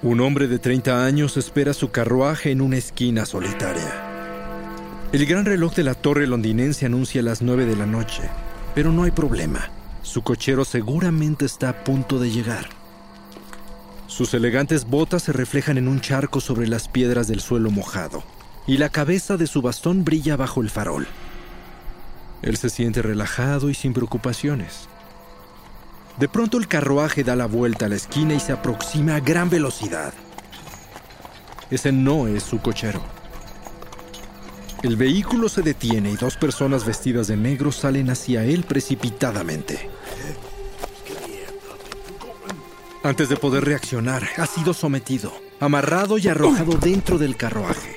Un hombre de 30 años espera su carruaje en una esquina solitaria. El gran reloj de la torre londinense anuncia las 9 de la noche, pero no hay problema. Su cochero seguramente está a punto de llegar. Sus elegantes botas se reflejan en un charco sobre las piedras del suelo mojado, y la cabeza de su bastón brilla bajo el farol. Él se siente relajado y sin preocupaciones. De pronto el carruaje da la vuelta a la esquina y se aproxima a gran velocidad. Ese no es su cochero. El vehículo se detiene y dos personas vestidas de negro salen hacia él precipitadamente. Antes de poder reaccionar, ha sido sometido, amarrado y arrojado dentro del carruaje.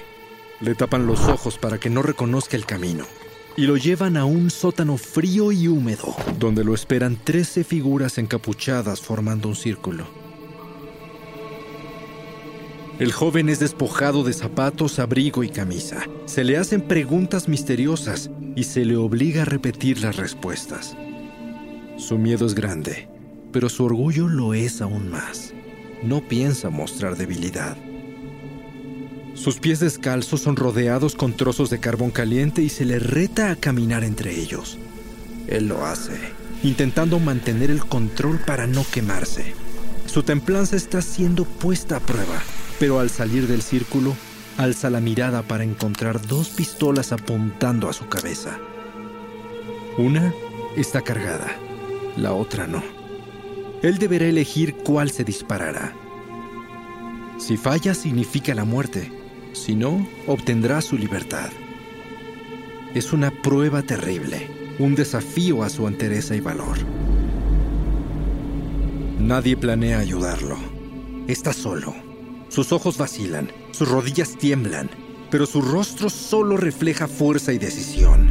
Le tapan los ojos para que no reconozca el camino y lo llevan a un sótano frío y húmedo, donde lo esperan 13 figuras encapuchadas formando un círculo. El joven es despojado de zapatos, abrigo y camisa. Se le hacen preguntas misteriosas y se le obliga a repetir las respuestas. Su miedo es grande, pero su orgullo lo es aún más. No piensa mostrar debilidad. Sus pies descalzos son rodeados con trozos de carbón caliente y se le reta a caminar entre ellos. Él lo hace, intentando mantener el control para no quemarse. Su templanza está siendo puesta a prueba pero al salir del círculo, alza la mirada para encontrar dos pistolas apuntando a su cabeza. Una está cargada, la otra no. Él deberá elegir cuál se disparará. Si falla significa la muerte, si no, obtendrá su libertad. Es una prueba terrible, un desafío a su entereza y valor. Nadie planea ayudarlo. Está solo sus ojos vacilan, sus rodillas tiemblan, pero su rostro solo refleja fuerza y decisión.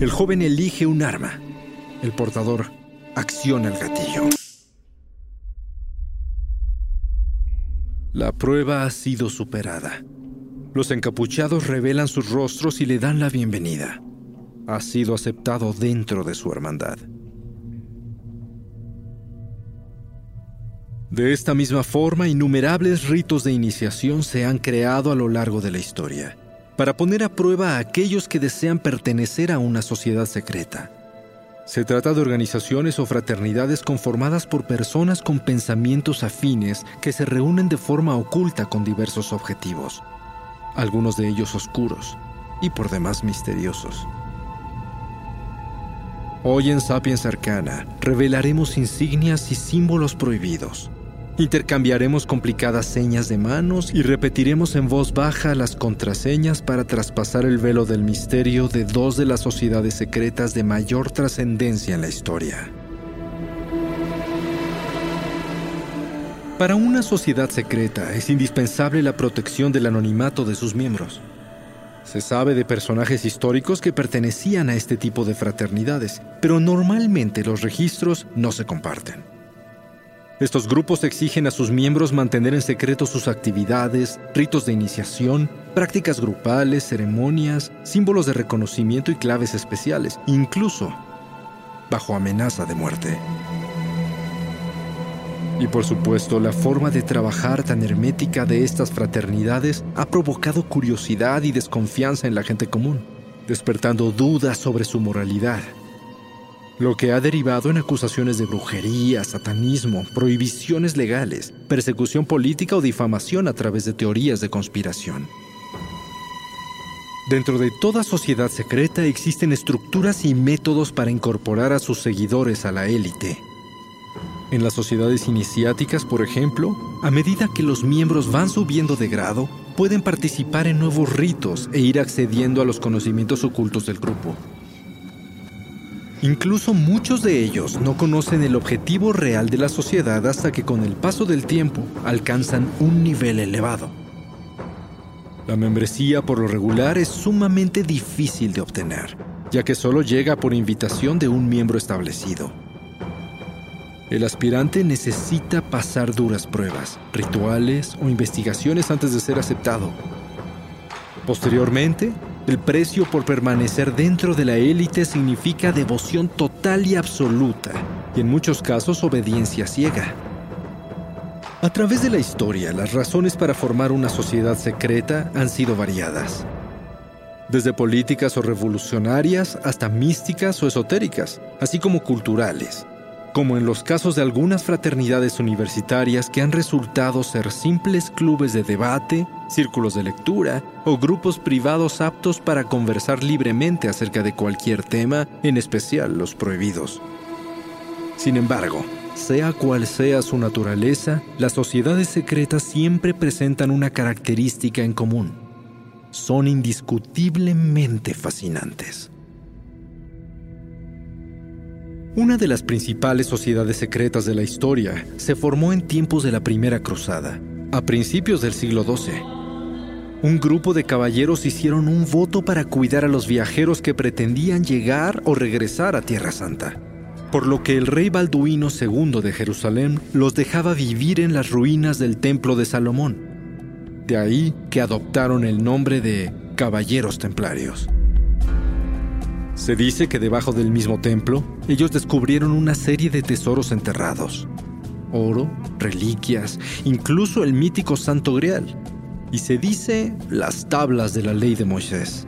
El joven elige un arma. El portador acciona el gatillo. La prueba ha sido superada. Los encapuchados revelan sus rostros y le dan la bienvenida. Ha sido aceptado dentro de su hermandad. De esta misma forma, innumerables ritos de iniciación se han creado a lo largo de la historia, para poner a prueba a aquellos que desean pertenecer a una sociedad secreta. Se trata de organizaciones o fraternidades conformadas por personas con pensamientos afines que se reúnen de forma oculta con diversos objetivos, algunos de ellos oscuros y por demás misteriosos. Hoy en Sapiens Arcana revelaremos insignias y símbolos prohibidos Intercambiaremos complicadas señas de manos y repetiremos en voz baja las contraseñas para traspasar el velo del misterio de dos de las sociedades secretas de mayor trascendencia en la historia. Para una sociedad secreta es indispensable la protección del anonimato de sus miembros. Se sabe de personajes históricos que pertenecían a este tipo de fraternidades, pero normalmente los registros no se comparten. Estos grupos exigen a sus miembros mantener en secreto sus actividades, ritos de iniciación, prácticas grupales, ceremonias, símbolos de reconocimiento y claves especiales, incluso bajo amenaza de muerte. Y por supuesto, la forma de trabajar tan hermética de estas fraternidades ha provocado curiosidad y desconfianza en la gente común, despertando dudas sobre su moralidad. Lo que ha derivado en acusaciones de brujería, satanismo, prohibiciones legales, persecución política o difamación a través de teorías de conspiración. Dentro de toda sociedad secreta existen estructuras y métodos para incorporar a sus seguidores a la élite. En las sociedades iniciáticas, por ejemplo, a medida que los miembros van subiendo de grado, pueden participar en nuevos ritos e ir accediendo a los conocimientos ocultos del grupo. Incluso muchos de ellos no conocen el objetivo real de la sociedad hasta que con el paso del tiempo alcanzan un nivel elevado. La membresía por lo regular es sumamente difícil de obtener, ya que solo llega por invitación de un miembro establecido. El aspirante necesita pasar duras pruebas, rituales o investigaciones antes de ser aceptado. Posteriormente, el precio por permanecer dentro de la élite significa devoción total y absoluta, y en muchos casos obediencia ciega. A través de la historia, las razones para formar una sociedad secreta han sido variadas. Desde políticas o revolucionarias hasta místicas o esotéricas, así como culturales, como en los casos de algunas fraternidades universitarias que han resultado ser simples clubes de debate, círculos de lectura o grupos privados aptos para conversar libremente acerca de cualquier tema, en especial los prohibidos. Sin embargo, sea cual sea su naturaleza, las sociedades secretas siempre presentan una característica en común. Son indiscutiblemente fascinantes. Una de las principales sociedades secretas de la historia se formó en tiempos de la Primera Cruzada, a principios del siglo XII. Un grupo de caballeros hicieron un voto para cuidar a los viajeros que pretendían llegar o regresar a Tierra Santa por lo que el rey Balduino II de Jerusalén los dejaba vivir en las ruinas del templo de Salomón. De ahí que adoptaron el nombre de Caballeros Templarios. Se dice que debajo del mismo templo ellos descubrieron una serie de tesoros enterrados. Oro, reliquias, incluso el mítico Santo Grial. Y se dice las tablas de la ley de Moisés.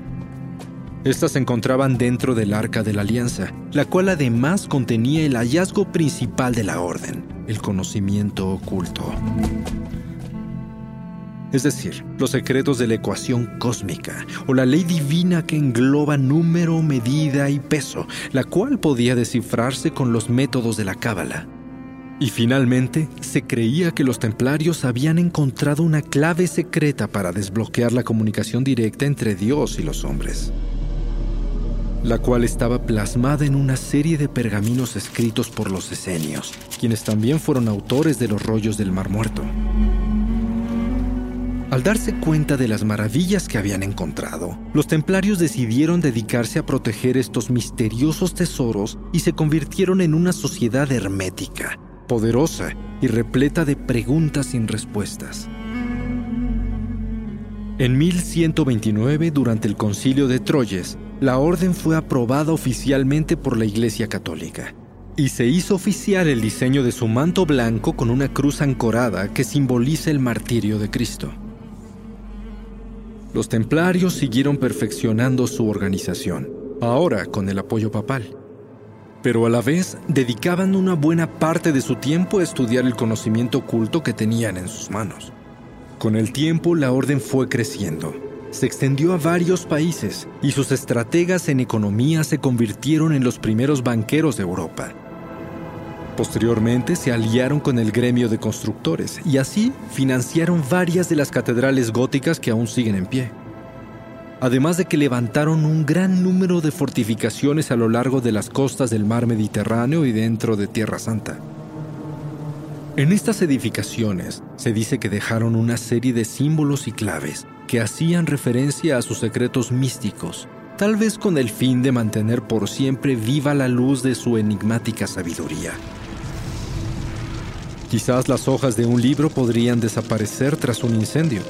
Estas se encontraban dentro del Arca de la Alianza, la cual además contenía el hallazgo principal de la Orden, el conocimiento oculto. Es decir, los secretos de la ecuación cósmica o la ley divina que engloba número, medida y peso, la cual podía descifrarse con los métodos de la Cábala. Y finalmente, se creía que los templarios habían encontrado una clave secreta para desbloquear la comunicación directa entre Dios y los hombres la cual estaba plasmada en una serie de pergaminos escritos por los esenios, quienes también fueron autores de los rollos del Mar Muerto. Al darse cuenta de las maravillas que habían encontrado, los templarios decidieron dedicarse a proteger estos misteriosos tesoros y se convirtieron en una sociedad hermética, poderosa y repleta de preguntas sin respuestas. En 1129, durante el concilio de Troyes, la orden fue aprobada oficialmente por la Iglesia Católica y se hizo oficial el diseño de su manto blanco con una cruz ancorada que simboliza el martirio de Cristo. Los templarios siguieron perfeccionando su organización, ahora con el apoyo papal, pero a la vez dedicaban una buena parte de su tiempo a estudiar el conocimiento oculto que tenían en sus manos. Con el tiempo la orden fue creciendo se extendió a varios países y sus estrategas en economía se convirtieron en los primeros banqueros de Europa. Posteriormente se aliaron con el gremio de constructores y así financiaron varias de las catedrales góticas que aún siguen en pie. Además de que levantaron un gran número de fortificaciones a lo largo de las costas del mar Mediterráneo y dentro de Tierra Santa. En estas edificaciones se dice que dejaron una serie de símbolos y claves que hacían referencia a sus secretos místicos, tal vez con el fin de mantener por siempre viva la luz de su enigmática sabiduría. Quizás las hojas de un libro podrían desaparecer tras un incendio,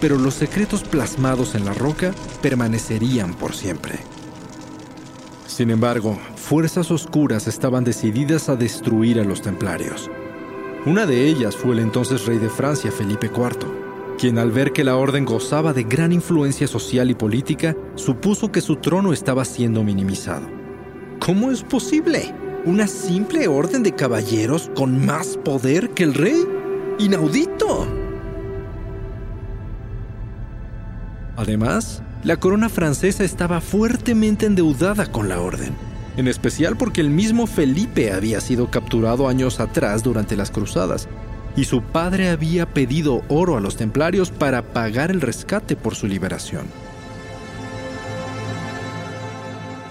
pero los secretos plasmados en la roca permanecerían por siempre. Sin embargo, fuerzas oscuras estaban decididas a destruir a los templarios. Una de ellas fue el entonces rey de Francia, Felipe IV quien al ver que la orden gozaba de gran influencia social y política, supuso que su trono estaba siendo minimizado. ¿Cómo es posible? ¿Una simple orden de caballeros con más poder que el rey? ¡Inaudito! Además, la corona francesa estaba fuertemente endeudada con la orden, en especial porque el mismo Felipe había sido capturado años atrás durante las cruzadas, y su padre había pedido oro a los templarios para pagar el rescate por su liberación.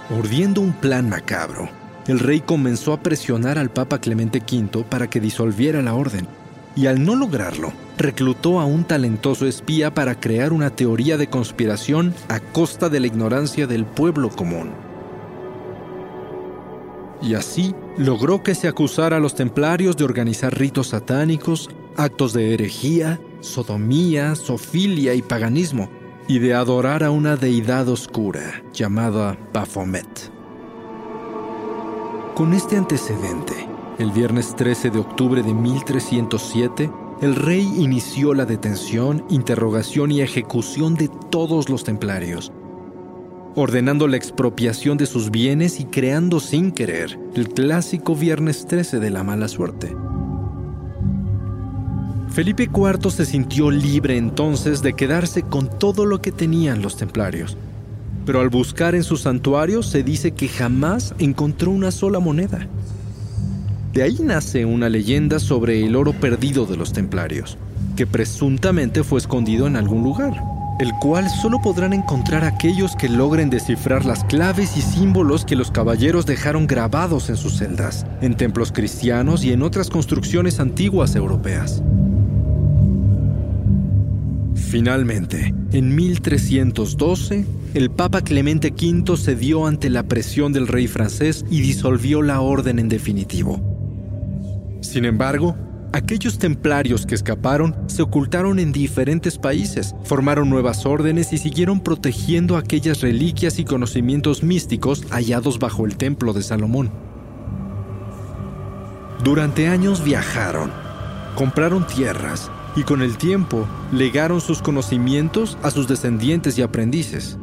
Urdiendo un plan macabro, el rey comenzó a presionar al Papa Clemente V para que disolviera la orden, y al no lograrlo, reclutó a un talentoso espía para crear una teoría de conspiración a costa de la ignorancia del pueblo común. Y así logró que se acusara a los templarios de organizar ritos satánicos, actos de herejía, sodomía, sofilia y paganismo, y de adorar a una deidad oscura llamada Baphomet. Con este antecedente, el viernes 13 de octubre de 1307, el rey inició la detención, interrogación y ejecución de todos los templarios, ordenando la expropiación de sus bienes y creando sin querer el clásico viernes 13 de la mala suerte. Felipe IV se sintió libre entonces de quedarse con todo lo que tenían los templarios, pero al buscar en sus santuarios se dice que jamás encontró una sola moneda. De ahí nace una leyenda sobre el oro perdido de los templarios, que presuntamente fue escondido en algún lugar, el cual solo podrán encontrar aquellos que logren descifrar las claves y símbolos que los caballeros dejaron grabados en sus celdas, en templos cristianos y en otras construcciones antiguas europeas. Finalmente, en 1312, el Papa Clemente V cedió ante la presión del rey francés y disolvió la orden en definitivo. Sin embargo, aquellos templarios que escaparon se ocultaron en diferentes países, formaron nuevas órdenes y siguieron protegiendo aquellas reliquias y conocimientos místicos hallados bajo el templo de Salomón. Durante años viajaron, compraron tierras y con el tiempo legaron sus conocimientos a sus descendientes y aprendices,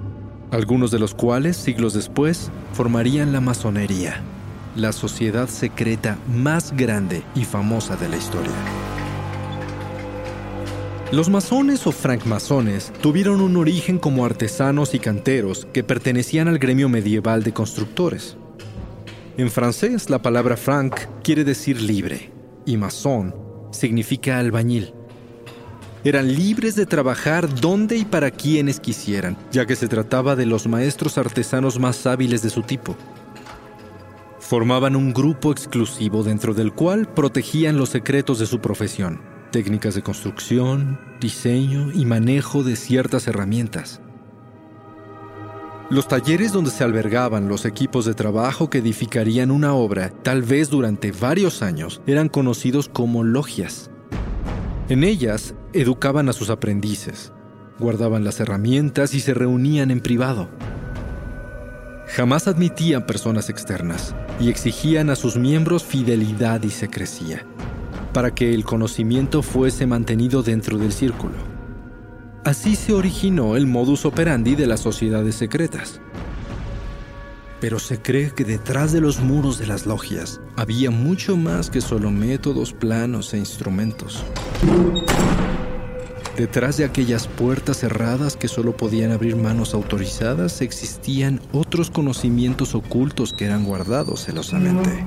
algunos de los cuales siglos después formarían la masonería la sociedad secreta más grande y famosa de la historia. Los masones o francmasones tuvieron un origen como artesanos y canteros que pertenecían al gremio medieval de constructores. En francés, la palabra franc quiere decir libre y masón significa albañil. Eran libres de trabajar donde y para quienes quisieran, ya que se trataba de los maestros artesanos más hábiles de su tipo. Formaban un grupo exclusivo dentro del cual protegían los secretos de su profesión, técnicas de construcción, diseño y manejo de ciertas herramientas. Los talleres donde se albergaban los equipos de trabajo que edificarían una obra, tal vez durante varios años, eran conocidos como logias. En ellas educaban a sus aprendices, guardaban las herramientas y se reunían en privado. Jamás admitían personas externas y exigían a sus miembros fidelidad y secrecía, para que el conocimiento fuese mantenido dentro del círculo. Así se originó el modus operandi de las sociedades secretas. Pero se cree que detrás de los muros de las logias había mucho más que solo métodos, planos e instrumentos. Detrás de aquellas puertas cerradas que solo podían abrir manos autorizadas existían otros conocimientos ocultos que eran guardados celosamente.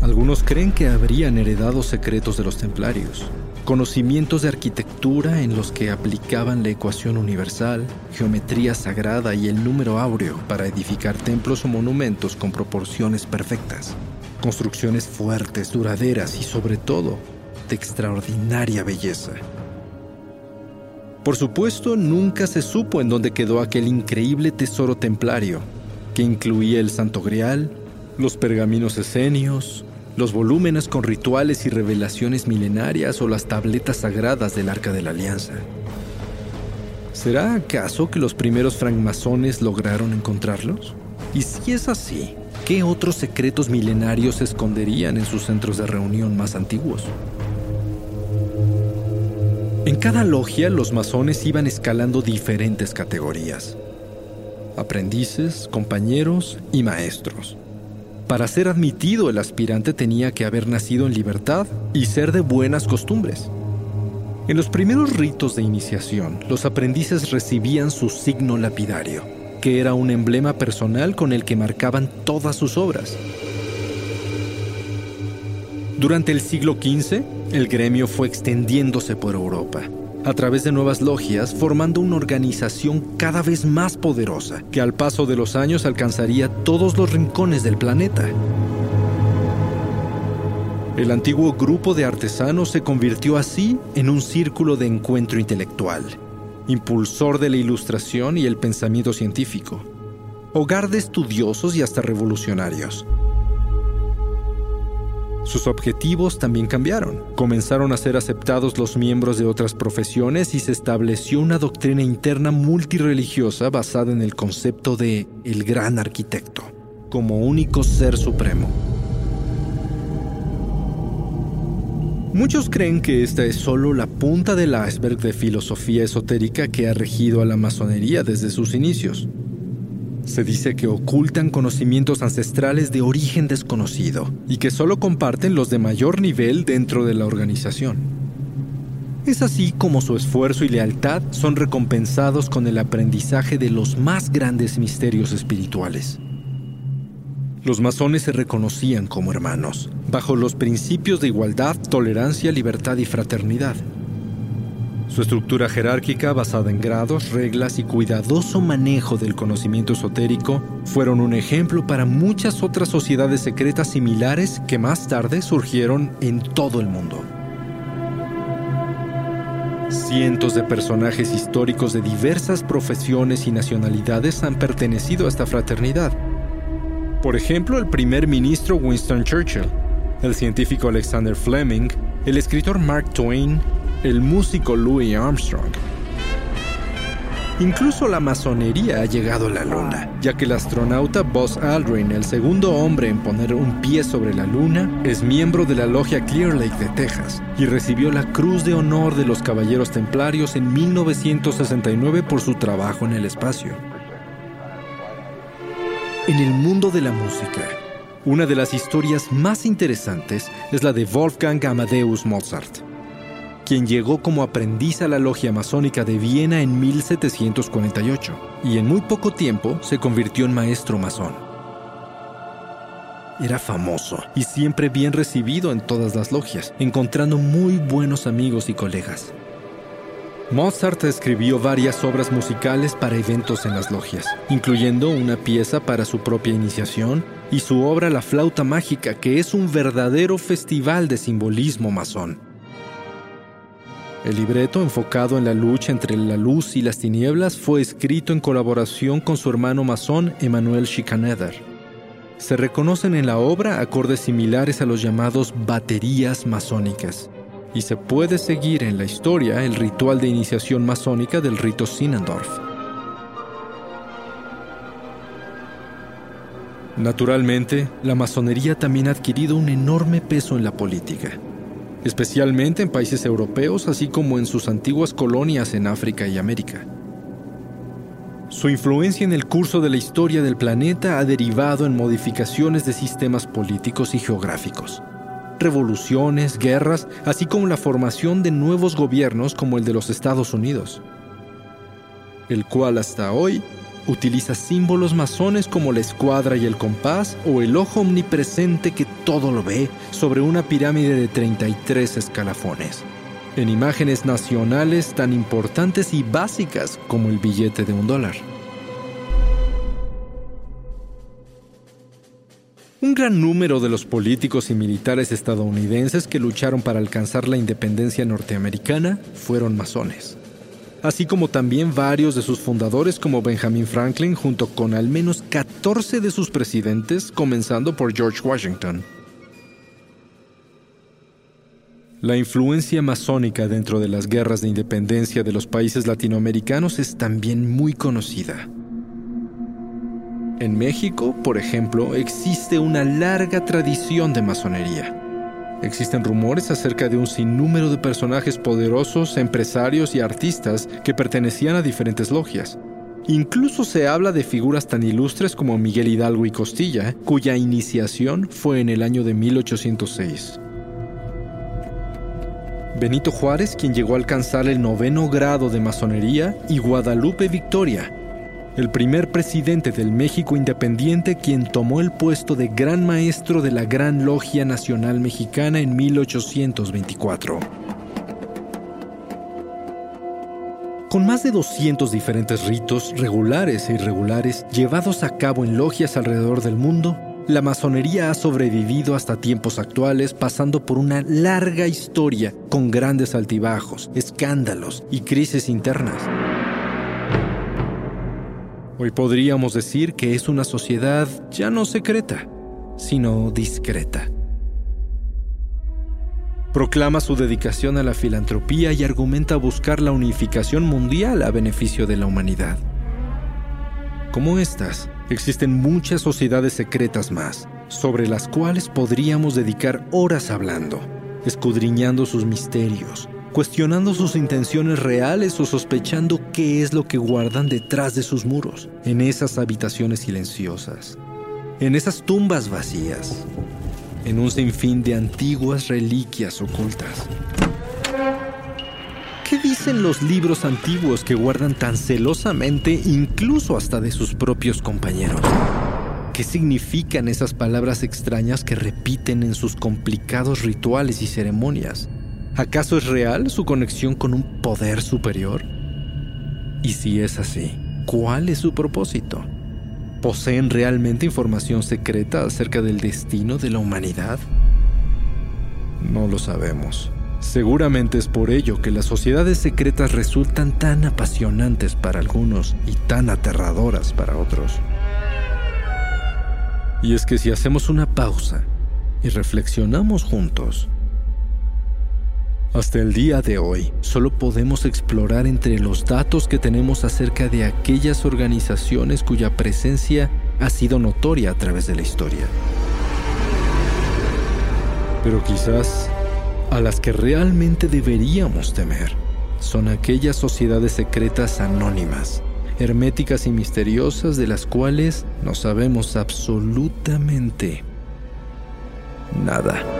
Algunos creen que habrían heredado secretos de los templarios, conocimientos de arquitectura en los que aplicaban la ecuación universal, geometría sagrada y el número áureo para edificar templos o monumentos con proporciones perfectas, construcciones fuertes, duraderas y sobre todo extraordinaria belleza. Por supuesto, nunca se supo en dónde quedó aquel increíble tesoro templario, que incluía el Santo Grial, los pergaminos esenios, los volúmenes con rituales y revelaciones milenarias o las tabletas sagradas del Arca de la Alianza. ¿Será acaso que los primeros francmasones lograron encontrarlos? Y si es así, ¿qué otros secretos milenarios se esconderían en sus centros de reunión más antiguos? En cada logia los masones iban escalando diferentes categorías. aprendices, compañeros y maestros. Para ser admitido el aspirante tenía que haber nacido en libertad y ser de buenas costumbres. En los primeros ritos de iniciación, los aprendices recibían su signo lapidario, que era un emblema personal con el que marcaban todas sus obras. Durante el siglo XV, el gremio fue extendiéndose por Europa, a través de nuevas logias, formando una organización cada vez más poderosa, que al paso de los años alcanzaría todos los rincones del planeta. El antiguo grupo de artesanos se convirtió así en un círculo de encuentro intelectual, impulsor de la ilustración y el pensamiento científico, hogar de estudiosos y hasta revolucionarios. Sus objetivos también cambiaron. Comenzaron a ser aceptados los miembros de otras profesiones y se estableció una doctrina interna multireligiosa basada en el concepto de el gran arquitecto, como único ser supremo. Muchos creen que esta es solo la punta del iceberg de filosofía esotérica que ha regido a la masonería desde sus inicios. Se dice que ocultan conocimientos ancestrales de origen desconocido y que solo comparten los de mayor nivel dentro de la organización. Es así como su esfuerzo y lealtad son recompensados con el aprendizaje de los más grandes misterios espirituales. Los masones se reconocían como hermanos, bajo los principios de igualdad, tolerancia, libertad y fraternidad. Su estructura jerárquica basada en grados, reglas y cuidadoso manejo del conocimiento esotérico fueron un ejemplo para muchas otras sociedades secretas similares que más tarde surgieron en todo el mundo. Cientos de personajes históricos de diversas profesiones y nacionalidades han pertenecido a esta fraternidad. Por ejemplo, el primer ministro Winston Churchill, el científico Alexander Fleming, el escritor Mark Twain, el músico Louis Armstrong. Incluso la masonería ha llegado a la luna, ya que el astronauta Buzz Aldrin, el segundo hombre en poner un pie sobre la luna, es miembro de la logia Clear Lake de Texas y recibió la Cruz de Honor de los Caballeros Templarios en 1969 por su trabajo en el espacio. En el mundo de la música, una de las historias más interesantes es la de Wolfgang Amadeus Mozart quien llegó como aprendiz a la logia masónica de Viena en 1748 y en muy poco tiempo se convirtió en maestro masón. Era famoso y siempre bien recibido en todas las logias, encontrando muy buenos amigos y colegas. Mozart escribió varias obras musicales para eventos en las logias, incluyendo una pieza para su propia iniciación y su obra La flauta mágica, que es un verdadero festival de simbolismo masón. El libreto, enfocado en la lucha entre la luz y las tinieblas, fue escrito en colaboración con su hermano masón Emmanuel Schikaneder. Se reconocen en la obra acordes similares a los llamados baterías masónicas, y se puede seguir en la historia el ritual de iniciación masónica del rito Sinendorf. Naturalmente, la masonería también ha adquirido un enorme peso en la política especialmente en países europeos, así como en sus antiguas colonias en África y América. Su influencia en el curso de la historia del planeta ha derivado en modificaciones de sistemas políticos y geográficos, revoluciones, guerras, así como la formación de nuevos gobiernos como el de los Estados Unidos, el cual hasta hoy utiliza símbolos masones como la escuadra y el compás o el ojo omnipresente que todo lo ve sobre una pirámide de 33 escalafones, en imágenes nacionales tan importantes y básicas como el billete de un dólar. Un gran número de los políticos y militares estadounidenses que lucharon para alcanzar la independencia norteamericana fueron masones así como también varios de sus fundadores como Benjamin Franklin junto con al menos 14 de sus presidentes, comenzando por George Washington. La influencia masónica dentro de las guerras de independencia de los países latinoamericanos es también muy conocida. En México, por ejemplo, existe una larga tradición de masonería. Existen rumores acerca de un sinnúmero de personajes poderosos, empresarios y artistas que pertenecían a diferentes logias, Incluso se habla de figuras tan ilustres como Miguel Hidalgo y Costilla, cuya iniciación fue en el año de 1806. Benito Juárez, quien llegó a alcanzar el noveno grado de masonería, y Guadalupe Victoria, el primer presidente del México independiente quien tomó el puesto de Gran Maestro de la Gran Logia Nacional Mexicana en 1824. Con más de 200 diferentes ritos, regulares e irregulares, llevados a cabo en logias alrededor del mundo, la masonería ha sobrevivido hasta tiempos actuales pasando por una larga historia con grandes altibajos, escándalos y crisis internas. Hoy podríamos decir que es una sociedad ya no secreta, sino discreta Proclama su dedicación a la filantropía y argumenta buscar la unificación mundial a beneficio de la humanidad. Como estas, existen muchas sociedades secretas más, sobre las cuales podríamos dedicar horas hablando, escudriñando sus misterios, cuestionando sus intenciones reales o sospechando qué es lo que guardan detrás de sus muros, en esas habitaciones silenciosas, en esas tumbas vacías, en un sinfín de antiguas reliquias ocultas. ¿Qué dicen los libros antiguos que guardan tan celosamente incluso hasta de sus propios compañeros? ¿Qué significan esas palabras extrañas que repiten en sus complicados rituales y ceremonias? ¿Acaso es real su conexión con un poder superior? Y si es así, ¿cuál es su propósito? ¿Poseen realmente información secreta acerca del destino de la humanidad? No lo sabemos. Seguramente es por ello que las sociedades secretas resultan tan apasionantes para algunos y tan aterradoras para otros. Y es que si hacemos una pausa y reflexionamos juntos, hasta el día de hoy, solo podemos explorar entre los datos que tenemos acerca de aquellas organizaciones cuya presencia ha sido notoria a través de la historia. Pero quizás a las que realmente deberíamos temer son aquellas sociedades secretas anónimas, herméticas y misteriosas de las cuales no sabemos absolutamente nada.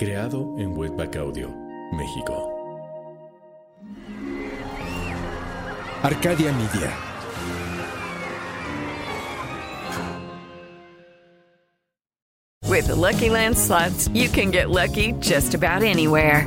Creado en Webback Audio, México. Arcadia Media. With the Lucky Land slots, you can get lucky just about anywhere.